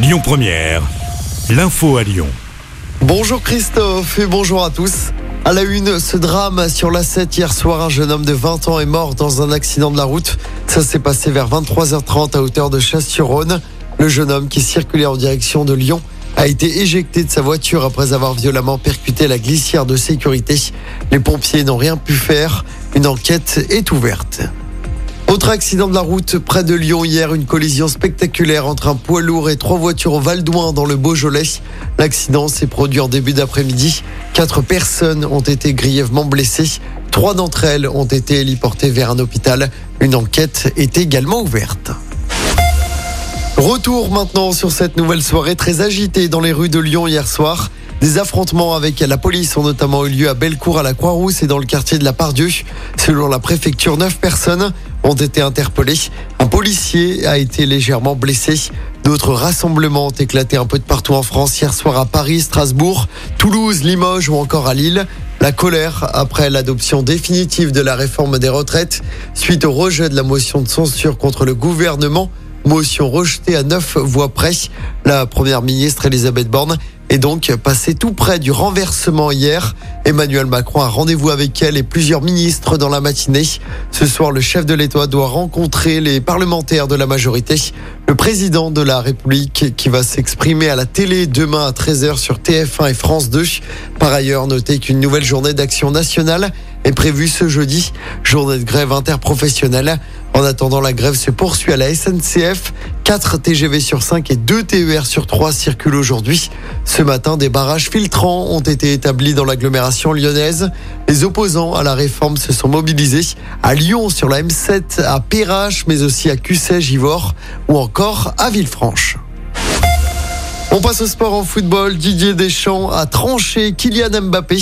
Lyon Première, l'info à Lyon. Bonjour Christophe et bonjour à tous. À la une, ce drame sur la 7 hier soir, un jeune homme de 20 ans est mort dans un accident de la route. Ça s'est passé vers 23h30 à hauteur de Chasse-sur-Rhône. Le jeune homme qui circulait en direction de Lyon a été éjecté de sa voiture après avoir violemment percuté la glissière de sécurité. Les pompiers n'ont rien pu faire. Une enquête est ouverte. Autre accident de la route près de Lyon hier, une collision spectaculaire entre un poids lourd et trois voitures au Val d'Ouin dans le Beaujolais. L'accident s'est produit en début d'après-midi. Quatre personnes ont été grièvement blessées. Trois d'entre elles ont été héliportées vers un hôpital. Une enquête est également ouverte. Retour maintenant sur cette nouvelle soirée très agitée dans les rues de Lyon hier soir. Des affrontements avec la police ont notamment eu lieu à Bellecour, à la Croix-Rousse et dans le quartier de la Pardieu. Selon la préfecture, neuf personnes ont été interpellées. Un policier a été légèrement blessé. D'autres rassemblements ont éclaté un peu de partout en France hier soir à Paris, Strasbourg, Toulouse, Limoges ou encore à Lille. La colère après l'adoption définitive de la réforme des retraites suite au rejet de la motion de censure contre le gouvernement. Motion rejetée à neuf voix près. La première ministre Elisabeth Borne est donc passée tout près du renversement hier. Emmanuel Macron a rendez-vous avec elle et plusieurs ministres dans la matinée. Ce soir, le chef de l'État doit rencontrer les parlementaires de la majorité. Le président de la République qui va s'exprimer à la télé demain à 13h sur TF1 et France 2. Par ailleurs, notez qu'une nouvelle journée d'action nationale est prévue ce jeudi, journée de grève interprofessionnelle. En attendant, la grève se poursuit à la SNCF. 4 TGV sur 5 et 2 TER sur 3 circulent aujourd'hui. Ce matin, des barrages filtrants ont été établis dans l'agglomération lyonnaise. Les opposants à la réforme se sont mobilisés à Lyon sur la M7, à Perrache, mais aussi à Cussay, Givors ou encore à Villefranche. On passe au sport en football. Didier Deschamps a tranché. Kylian Mbappé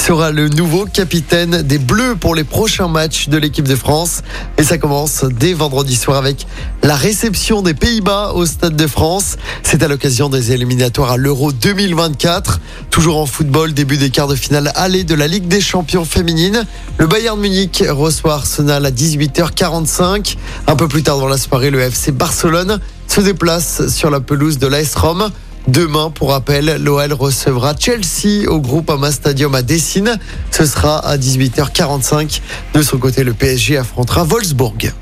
sera le nouveau capitaine des Bleus pour les prochains matchs de l'équipe de France. Et ça commence dès vendredi soir avec la réception des Pays-Bas au Stade de France. C'est à l'occasion des éliminatoires à l'Euro 2024. Toujours en football, début des quarts de finale aller de la Ligue des champions féminines. Le Bayern Munich reçoit Arsenal à 18h45. Un peu plus tard dans la soirée, le FC Barcelone se déplace sur la pelouse de l'AS Rome. Demain, pour rappel, l'OL recevra Chelsea au groupe Ama Stadium à Dessine. Ce sera à 18h45. De son côté, le PSG affrontera Wolfsburg.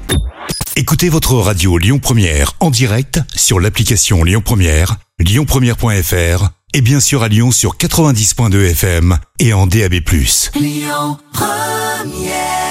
Écoutez votre radio Lyon Première en direct sur l'application Lyon Première, lyonpremière.fr et bien sûr à Lyon sur 90.2 FM et en DAB+. Lyon Première